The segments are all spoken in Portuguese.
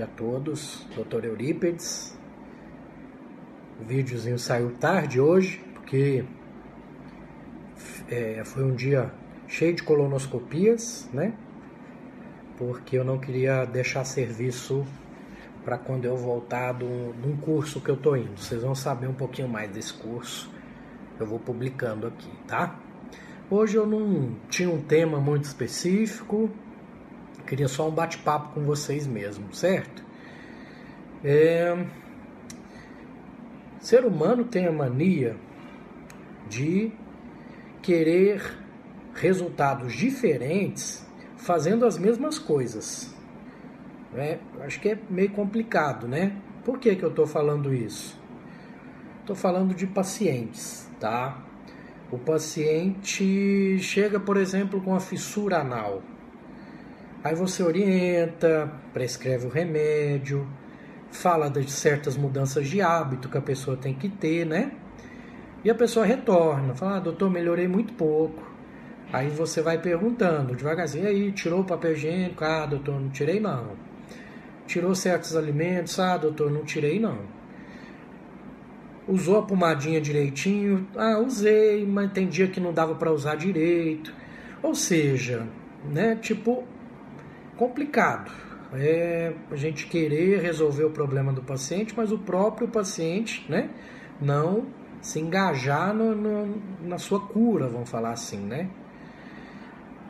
Tarde a todos, Dr. Eurípides. O videozinho saiu tarde hoje, porque é, foi um dia cheio de colonoscopias, né? Porque eu não queria deixar serviço para quando eu voltar de um curso que eu tô indo. Vocês vão saber um pouquinho mais desse curso. Eu vou publicando aqui, tá? Hoje eu não tinha um tema muito específico, Queria só um bate-papo com vocês mesmo, certo? É... Ser humano tem a mania de querer resultados diferentes fazendo as mesmas coisas. Né? Acho que é meio complicado, né? Por que, que eu estou falando isso? Estou falando de pacientes, tá? O paciente chega, por exemplo, com a fissura anal. Aí você orienta, prescreve o remédio, fala de certas mudanças de hábito que a pessoa tem que ter, né? E a pessoa retorna, fala, ah, doutor, melhorei muito pouco. Aí você vai perguntando devagarzinho, aí, tirou o papel higiênico? Ah, doutor, não tirei não. Tirou certos alimentos? Ah, doutor, não tirei não. Usou a pomadinha direitinho? Ah, usei, mas tem dia que não dava para usar direito. Ou seja, né, tipo, complicado. É a gente querer resolver o problema do paciente, mas o próprio paciente né, não se engajar no, no, na sua cura, vamos falar assim, né?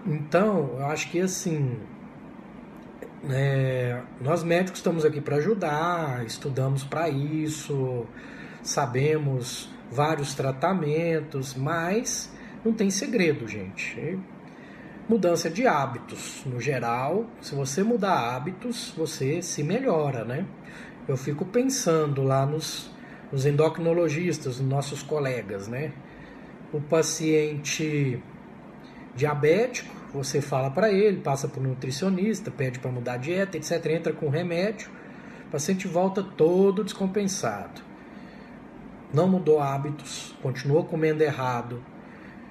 Então, eu acho que assim, é, nós médicos estamos aqui para ajudar, estudamos para isso, sabemos vários tratamentos, mas não tem segredo, gente mudança de hábitos. No geral, se você mudar hábitos, você se melhora, né? Eu fico pensando lá nos, nos endocrinologistas, nos nossos colegas, né? O paciente diabético, você fala para ele, passa por um nutricionista, pede para mudar a dieta, etc. Entra com remédio, o paciente volta todo descompensado. Não mudou hábitos, continuou comendo errado.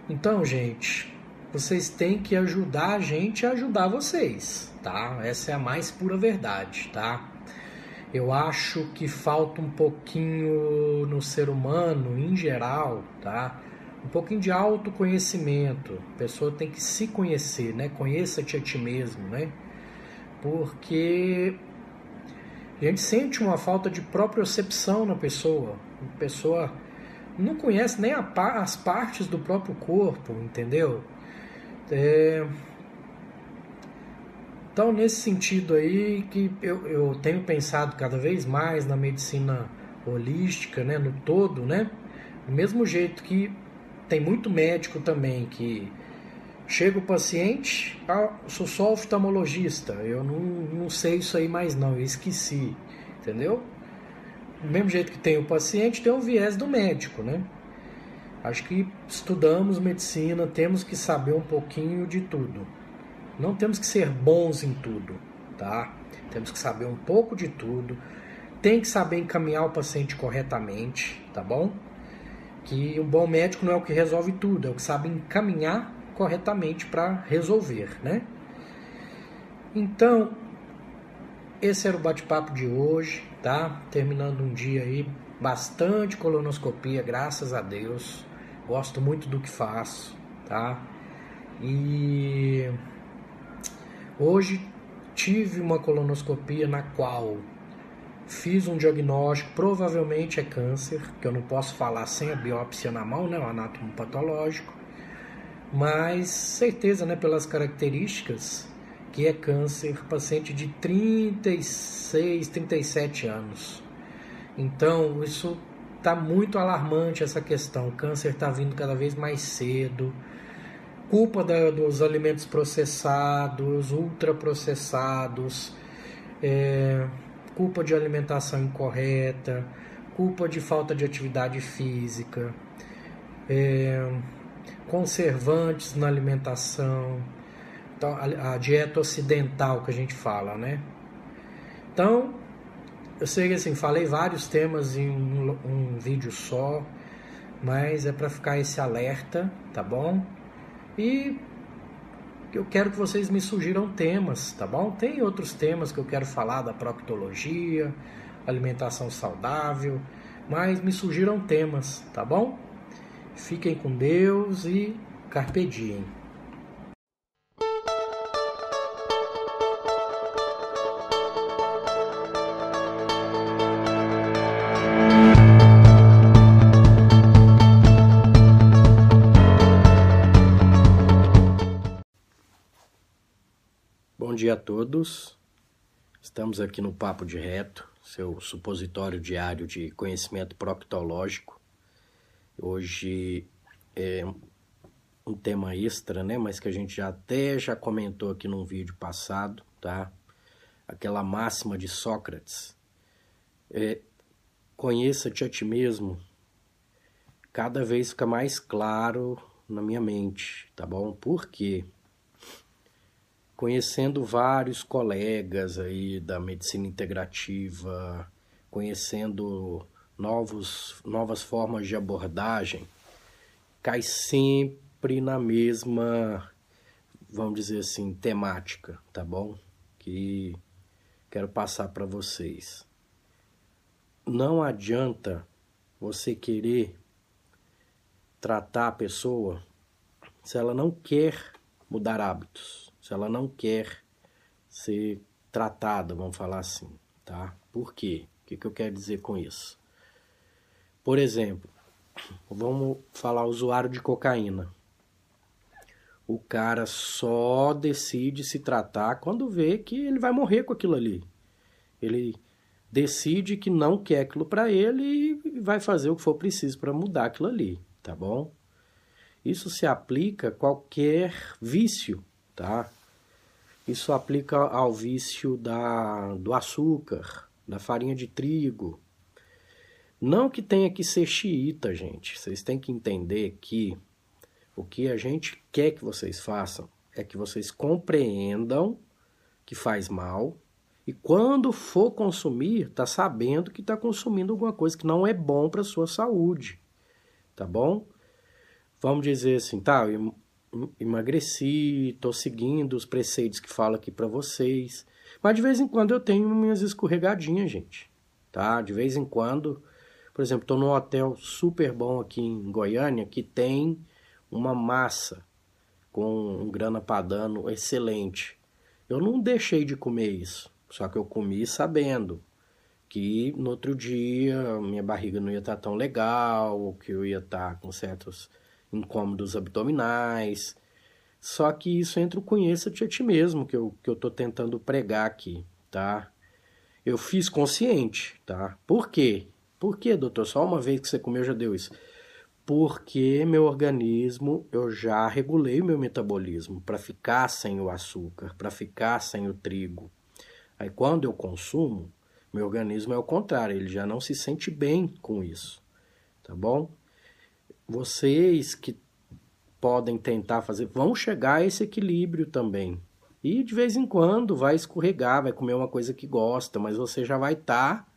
Então, gente, vocês têm que ajudar a gente a ajudar vocês, tá? Essa é a mais pura verdade, tá? Eu acho que falta um pouquinho no ser humano em geral, tá? Um pouquinho de autoconhecimento. A pessoa tem que se conhecer, né? Conheça-te a ti mesmo, né? Porque a gente sente uma falta de propriocepção na pessoa. A pessoa não conhece nem as partes do próprio corpo, entendeu? É... Então, nesse sentido aí, que eu, eu tenho pensado cada vez mais na medicina holística, né, no todo, né? Do mesmo jeito que tem muito médico também que chega o paciente, ah, sou só oftalmologista, eu não, não sei isso aí mais não, eu esqueci, entendeu? Do mesmo jeito que tem o paciente, tem o viés do médico, né? Acho que estudamos medicina, temos que saber um pouquinho de tudo. Não temos que ser bons em tudo, tá? Temos que saber um pouco de tudo. Tem que saber encaminhar o paciente corretamente, tá bom? Que um bom médico não é o que resolve tudo, é o que sabe encaminhar corretamente para resolver, né? Então, esse era o bate-papo de hoje, tá? Terminando um dia aí, bastante colonoscopia, graças a Deus gosto muito do que faço, tá? E hoje tive uma colonoscopia na qual fiz um diagnóstico, provavelmente é câncer, que eu não posso falar sem a biópsia na mão, né, o anátomo patológico, mas certeza, né, pelas características, que é câncer, paciente de 36, 37 anos. Então, isso está muito alarmante essa questão. O câncer está vindo cada vez mais cedo. Culpa da, dos alimentos processados, ultraprocessados, é, culpa de alimentação incorreta, culpa de falta de atividade física, é, conservantes na alimentação, então, a, a dieta ocidental que a gente fala, né? Então, eu sei que assim, falei vários temas em um, um vídeo só, mas é para ficar esse alerta, tá bom? E eu quero que vocês me sugiram temas, tá bom? Tem outros temas que eu quero falar da proctologia, alimentação saudável, mas me surgiram temas, tá bom? Fiquem com Deus e carpe diem. Todos. Estamos aqui no Papo de Reto, seu supositório diário de conhecimento proctológico. Hoje é um tema extra, né, mas que a gente já até já comentou aqui num vídeo passado, tá? Aquela máxima de Sócrates. É, Conheça-te a ti mesmo. Cada vez fica mais claro na minha mente, tá bom? Por quê? Conhecendo vários colegas aí da medicina integrativa, conhecendo novos, novas formas de abordagem, cai sempre na mesma, vamos dizer assim, temática, tá bom? Que quero passar para vocês. Não adianta você querer tratar a pessoa se ela não quer mudar hábitos se ela não quer ser tratada, vamos falar assim, tá? Por quê? O que, que eu quero dizer com isso? Por exemplo, vamos falar usuário de cocaína. O cara só decide se tratar quando vê que ele vai morrer com aquilo ali. Ele decide que não quer aquilo para ele e vai fazer o que for preciso para mudar aquilo ali, tá bom? Isso se aplica a qualquer vício, tá? Isso aplica ao vício da, do açúcar, da farinha de trigo. Não que tenha que ser xiita, gente. Vocês têm que entender que o que a gente quer que vocês façam é que vocês compreendam que faz mal e quando for consumir, tá sabendo que está consumindo alguma coisa que não é bom para sua saúde, tá bom? Vamos dizer assim, tá? Emagreci, estou seguindo os preceitos que falo aqui para vocês. Mas de vez em quando eu tenho minhas escorregadinhas, gente. Tá? De vez em quando, por exemplo, estou num hotel super bom aqui em Goiânia que tem uma massa com um grana padano excelente. Eu não deixei de comer isso, só que eu comi sabendo que no outro dia minha barriga não ia estar tão legal, que eu ia estar com certos incômodos abdominais. Só que isso entra o conheça-te a ti mesmo, que eu, que eu tô tentando pregar aqui, tá? Eu fiz consciente, tá? Por quê? Por quê, doutor? Só uma vez que você comeu já deu isso. Porque meu organismo, eu já regulei meu metabolismo para ficar sem o açúcar, para ficar sem o trigo. Aí quando eu consumo, meu organismo é o contrário, ele já não se sente bem com isso, tá bom? Vocês que podem tentar fazer, vão chegar a esse equilíbrio também. E de vez em quando vai escorregar, vai comer uma coisa que gosta, mas você já vai estar tá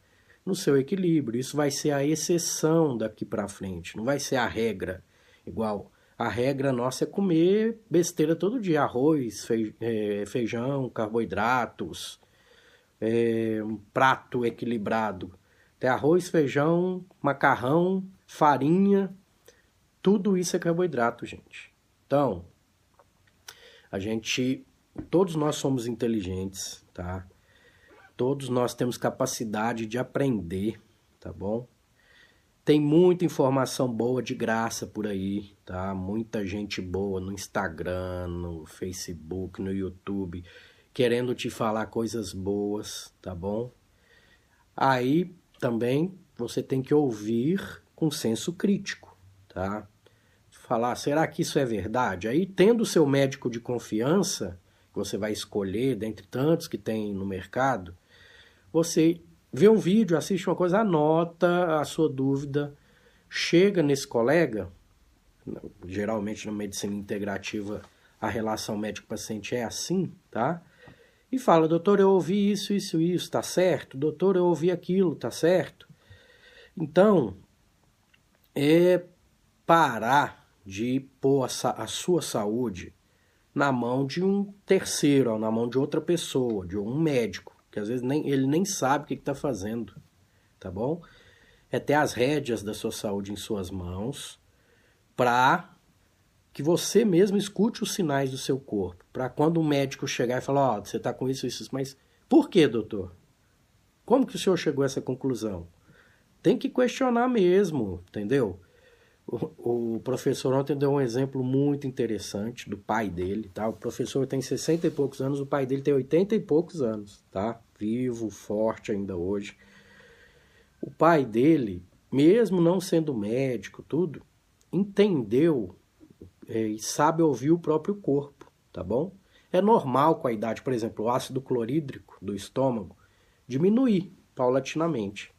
no seu equilíbrio. Isso vai ser a exceção daqui para frente, não vai ser a regra. Igual a regra nossa é comer besteira todo dia, arroz, é, feijão, carboidratos, é, um prato equilibrado. Tem arroz, feijão, macarrão, farinha, tudo isso é carboidrato, gente. Então, a gente, todos nós somos inteligentes, tá? Todos nós temos capacidade de aprender, tá bom? Tem muita informação boa de graça por aí, tá? Muita gente boa no Instagram, no Facebook, no YouTube. querendo te falar coisas boas, tá bom? Aí também você tem que ouvir com senso crítico, tá? Falar, será que isso é verdade? Aí, tendo o seu médico de confiança, que você vai escolher dentre tantos que tem no mercado, você vê um vídeo, assiste uma coisa, anota a sua dúvida, chega nesse colega, geralmente na medicina integrativa a relação médico-paciente é assim, tá? E fala, doutor, eu ouvi isso, isso, isso, tá certo? Doutor, eu ouvi aquilo, tá certo? Então, é parar de pôr a, a sua saúde na mão de um terceiro, ou na mão de outra pessoa, de um médico, que às vezes nem, ele nem sabe o que está fazendo, tá bom? É ter as rédeas da sua saúde em suas mãos para que você mesmo escute os sinais do seu corpo. Para quando o médico chegar e falar, ó, oh, você está com isso, isso, mas por que, doutor? Como que o senhor chegou a essa conclusão? Tem que questionar mesmo, entendeu? O, o, professor ontem deu um exemplo muito interessante do pai dele, tá? O professor tem 60 e poucos anos, o pai dele tem 80 e poucos anos, tá? Vivo, forte ainda hoje. O pai dele, mesmo não sendo médico, tudo, entendeu é, e sabe ouvir o próprio corpo, tá bom? É normal com a idade, por exemplo, o ácido clorídrico do estômago diminuir paulatinamente.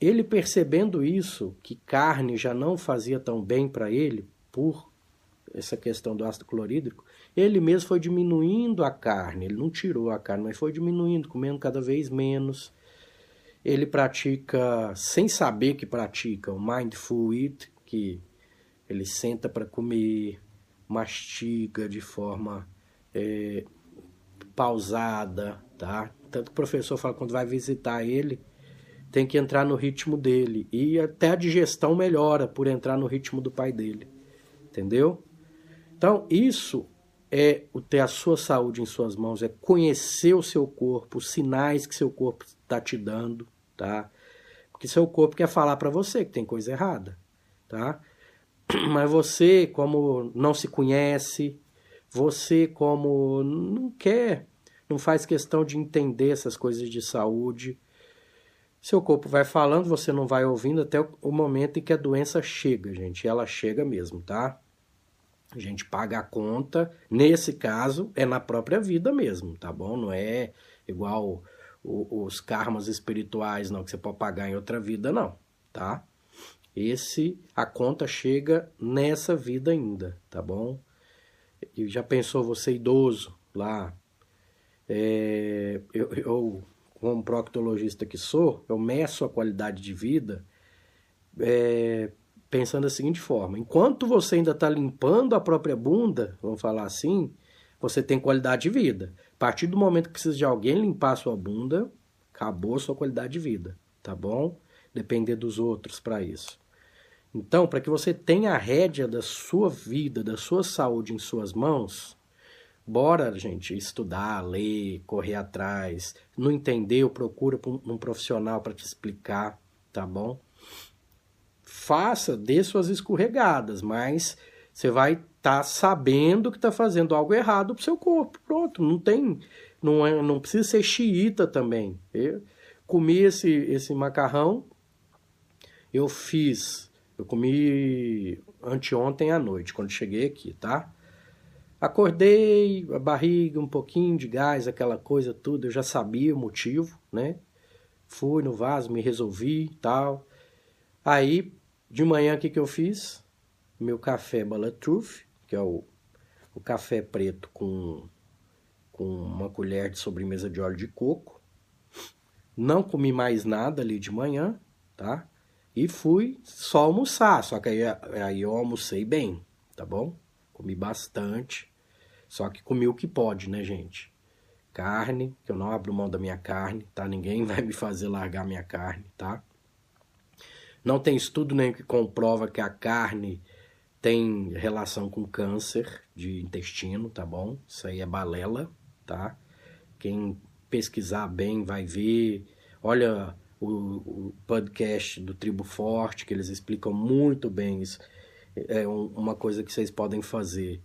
Ele percebendo isso, que carne já não fazia tão bem para ele, por essa questão do ácido clorídrico, ele mesmo foi diminuindo a carne. Ele não tirou a carne, mas foi diminuindo, comendo cada vez menos. Ele pratica, sem saber que pratica, o mindful eat, que ele senta para comer, mastiga de forma é, pausada, tá? Tanto que o professor fala quando vai visitar ele, tem que entrar no ritmo dele. E até a digestão melhora por entrar no ritmo do pai dele. Entendeu? Então, isso é o ter a sua saúde em suas mãos, é conhecer o seu corpo, os sinais que seu corpo está te dando, tá? Porque seu corpo quer falar para você que tem coisa errada, tá? Mas você, como não se conhece, você, como não quer, não faz questão de entender essas coisas de saúde, seu corpo vai falando, você não vai ouvindo até o momento em que a doença chega, gente. Ela chega mesmo, tá? A gente paga a conta, nesse caso, é na própria vida mesmo, tá bom? Não é igual os karmas espirituais, não, que você pode pagar em outra vida, não, tá? Esse, a conta chega nessa vida ainda, tá bom? E já pensou você idoso lá? É, eu, eu, como proctologista que sou, eu meço a qualidade de vida é, pensando da seguinte forma: enquanto você ainda está limpando a própria bunda, vamos falar assim, você tem qualidade de vida. A partir do momento que precisa de alguém limpar a sua bunda, acabou a sua qualidade de vida, tá bom? Depender dos outros para isso. Então, para que você tenha a rédea da sua vida, da sua saúde em suas mãos, bora, gente, estudar, ler, correr atrás. Não entendeu, procura um profissional para te explicar, tá bom? Faça, dê suas escorregadas, mas você vai estar tá sabendo que está fazendo algo errado para o seu corpo. Pronto, não tem, não, é, não precisa ser xiita também. Eu comi esse, esse macarrão, eu fiz eu comi anteontem à noite, quando cheguei aqui, tá? Acordei, a barriga, um pouquinho de gás, aquela coisa tudo, eu já sabia o motivo, né? Fui no vaso, me resolvi tal. Aí, de manhã, o que, que eu fiz? Meu café Bulletproof, que é o, o café preto com, com uma colher de sobremesa de óleo de coco. Não comi mais nada ali de manhã, tá? E fui só almoçar, só que aí, aí eu almocei bem, tá bom? Comi bastante, só que comi o que pode, né, gente? Carne, que eu não abro mão da minha carne, tá? Ninguém vai me fazer largar minha carne, tá? Não tem estudo nenhum que comprova que a carne tem relação com câncer de intestino, tá bom? Isso aí é balela, tá? Quem pesquisar bem vai ver. Olha o, o podcast do Tribo Forte, que eles explicam muito bem isso. É um, uma coisa que vocês podem fazer.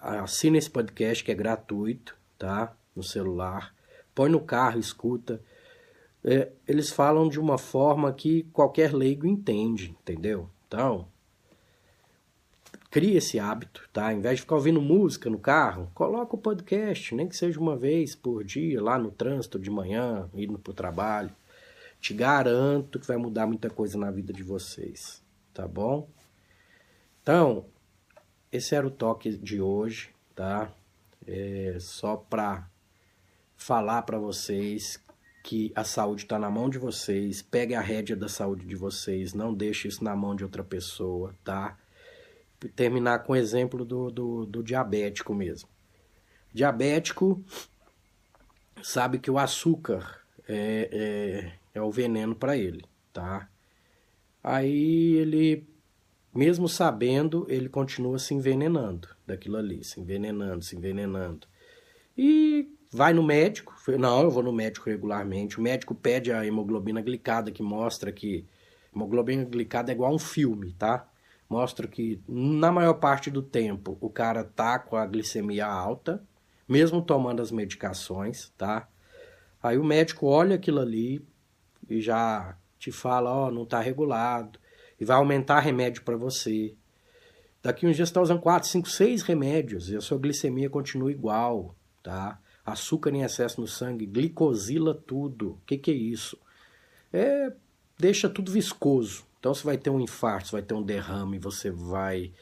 Assine esse podcast que é gratuito, tá? No celular. Põe no carro, escuta. É, eles falam de uma forma que qualquer leigo entende, entendeu? Então, crie esse hábito, tá? Ao invés de ficar ouvindo música no carro, coloca o podcast, nem que seja uma vez por dia, lá no trânsito de manhã, indo para o trabalho. Te garanto que vai mudar muita coisa na vida de vocês, tá bom? Então, esse era o toque de hoje, tá? É só para falar para vocês que a saúde está na mão de vocês. Pegue a rédea da saúde de vocês, não deixe isso na mão de outra pessoa, tá? Terminar com o exemplo do, do, do diabético mesmo. Diabético sabe que o açúcar é, é, é o veneno para ele, tá? Aí ele mesmo sabendo, ele continua se envenenando daquilo ali, se envenenando, se envenenando. E vai no médico, não, eu vou no médico regularmente. O médico pede a hemoglobina glicada, que mostra que hemoglobina glicada é igual a um filme, tá? Mostra que na maior parte do tempo o cara tá com a glicemia alta, mesmo tomando as medicações, tá? Aí o médico olha aquilo ali e já te fala, ó, oh, não tá regulado e vai aumentar remédio para você. Daqui uns dias você está usando 4, 5, 6 remédios e a sua glicemia continua igual, tá? Açúcar em excesso no sangue, glicosila tudo. O que, que é isso? É, deixa tudo viscoso. Então você vai ter um infarto, você vai ter um derrame, você vai.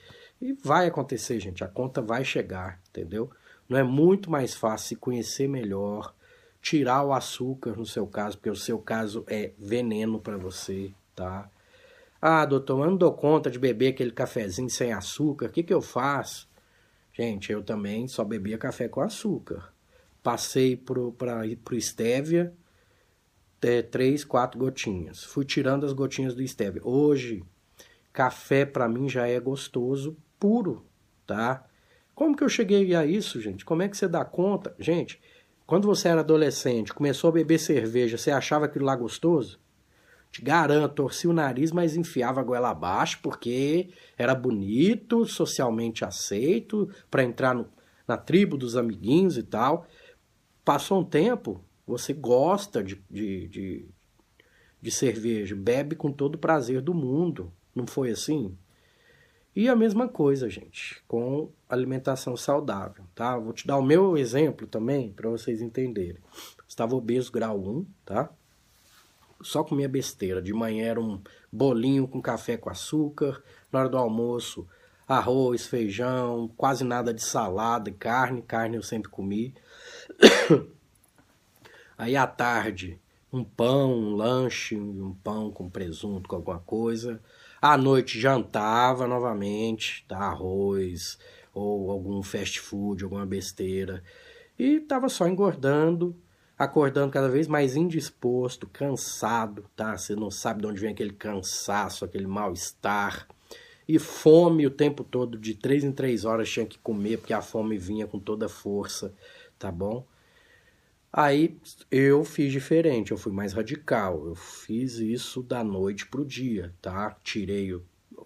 E vai acontecer, gente. A conta vai chegar, entendeu? Não é muito mais fácil se conhecer melhor, tirar o açúcar no seu caso, porque o seu caso é veneno para você, tá? Ah, doutor, eu não dou conta de beber aquele cafezinho sem açúcar, o que, que eu faço? Gente, eu também só bebia café com açúcar. Passei para o Stevia, é, três, quatro gotinhas. Fui tirando as gotinhas do Stevia. Hoje, café para mim já é gostoso, puro, tá? Como que eu cheguei a isso, gente? Como é que você dá conta? Gente, quando você era adolescente, começou a beber cerveja, você achava aquilo lá gostoso? Te garanto, torcia o nariz, mas enfiava a goela abaixo porque era bonito, socialmente aceito, para entrar no, na tribo dos amiguinhos e tal. Passou um tempo, você gosta de, de, de, de cerveja, bebe com todo o prazer do mundo. Não foi assim? E a mesma coisa, gente, com alimentação saudável, tá? Vou te dar o meu exemplo também para vocês entenderem. Estava obeso grau 1, tá? Só comia besteira. De manhã era um bolinho com café com açúcar, na hora do almoço, arroz, feijão, quase nada de salada carne, carne eu sempre comi. Aí à tarde, um pão, um lanche, um pão com presunto, com alguma coisa. À noite jantava novamente, tá? arroz ou algum fast food, alguma besteira. E tava só engordando acordando cada vez mais indisposto, cansado, tá? Você não sabe de onde vem aquele cansaço, aquele mal-estar. E fome o tempo todo, de três em três horas tinha que comer, porque a fome vinha com toda a tá bom? Aí eu fiz diferente, eu fui mais radical. Eu fiz isso da noite pro dia, tá? Tirei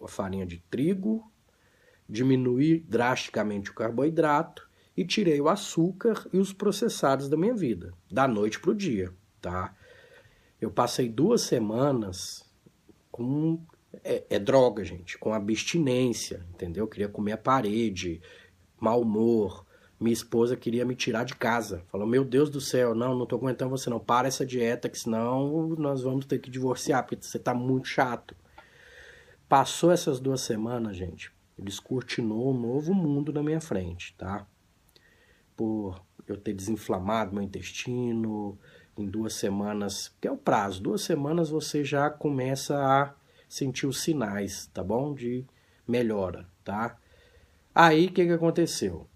a farinha de trigo, diminuí drasticamente o carboidrato e tirei o açúcar e os processados da minha vida, da noite para o dia, tá? Eu passei duas semanas com. É, é, droga, gente, com abstinência, entendeu? Eu queria comer a parede, mau humor. Minha esposa queria me tirar de casa. Falou: Meu Deus do céu, não, não tô aguentando você, não. Para essa dieta, que senão nós vamos ter que divorciar, porque você tá muito chato. Passou essas duas semanas, gente. Descortinou um novo mundo na minha frente, tá? Por eu ter desinflamado meu intestino em duas semanas, que é o prazo, duas semanas você já começa a sentir os sinais, tá bom? De melhora, tá? Aí o que, que aconteceu?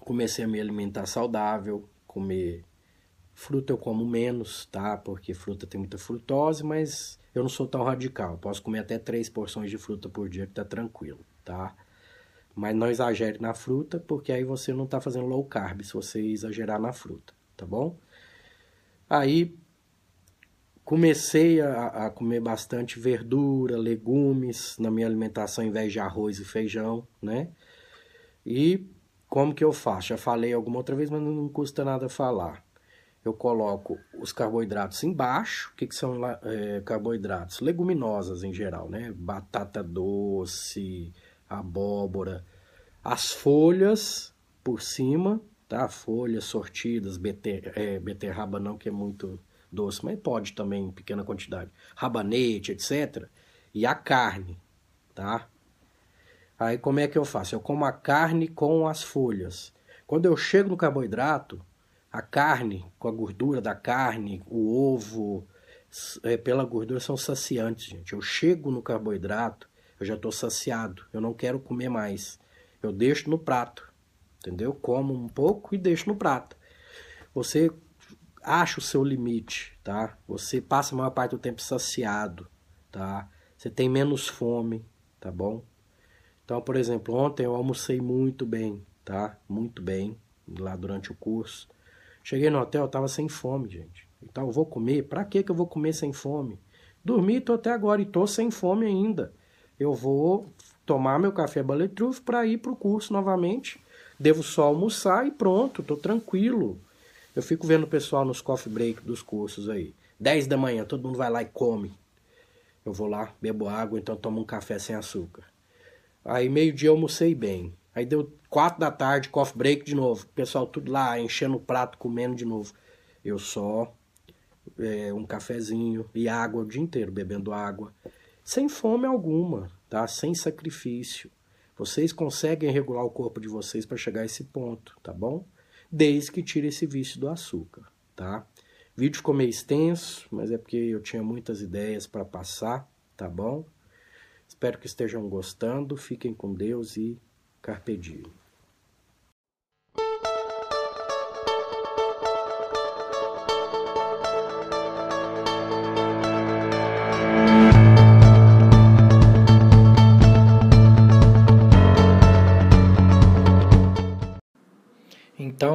Comecei a me alimentar saudável, comer fruta eu como menos, tá? Porque fruta tem muita frutose, mas eu não sou tão radical. Posso comer até três porções de fruta por dia que tá tranquilo, tá? Mas não exagere na fruta, porque aí você não está fazendo low carb se você exagerar na fruta, tá bom? Aí comecei a, a, comer bastante verdura, legumes na minha alimentação, em vez de arroz e feijão, né? E como que eu faço? Já falei alguma outra vez, mas não custa nada falar. Eu coloco os carboidratos embaixo. O que, que são é, carboidratos? Leguminosas em geral, né? Batata doce, abóbora. As folhas por cima, tá? Folhas sortidas, beter, é, beterraba não, que é muito doce, mas pode também em pequena quantidade. Rabanete, etc. E a carne, tá? Aí como é que eu faço? Eu como a carne com as folhas. Quando eu chego no carboidrato, a carne, com a gordura da carne, o ovo, é, pela gordura são saciantes, gente. Eu chego no carboidrato, eu já estou saciado. Eu não quero comer mais. Eu deixo no prato, entendeu? Como um pouco e deixo no prato. Você acha o seu limite, tá? Você passa a maior parte do tempo saciado, tá? Você tem menos fome, tá bom? Então, por exemplo, ontem eu almocei muito bem, tá? Muito bem, lá durante o curso. Cheguei no hotel, eu tava sem fome, gente. Então, eu vou comer? Pra que que eu vou comer sem fome? Dormi, tô até agora e tô sem fome ainda. Eu vou tomar meu café Bulletproof para ir pro curso novamente. Devo só almoçar e pronto, tô tranquilo. Eu fico vendo o pessoal nos coffee break dos cursos aí. 10 da manhã, todo mundo vai lá e come. Eu vou lá, bebo água, então tomo um café sem açúcar. Aí meio-dia almocei bem. Aí deu quatro da tarde, coffee break de novo. O pessoal tudo lá, enchendo o prato, comendo de novo. Eu só é, um cafezinho e água o dia inteiro, bebendo água. Sem fome alguma, tá? Sem sacrifício. Vocês conseguem regular o corpo de vocês para chegar a esse ponto, tá bom? Desde que tire esse vício do açúcar, tá? O vídeo ficou meio extenso, mas é porque eu tinha muitas ideias para passar, tá bom? Espero que estejam gostando. Fiquem com Deus e carpe diem.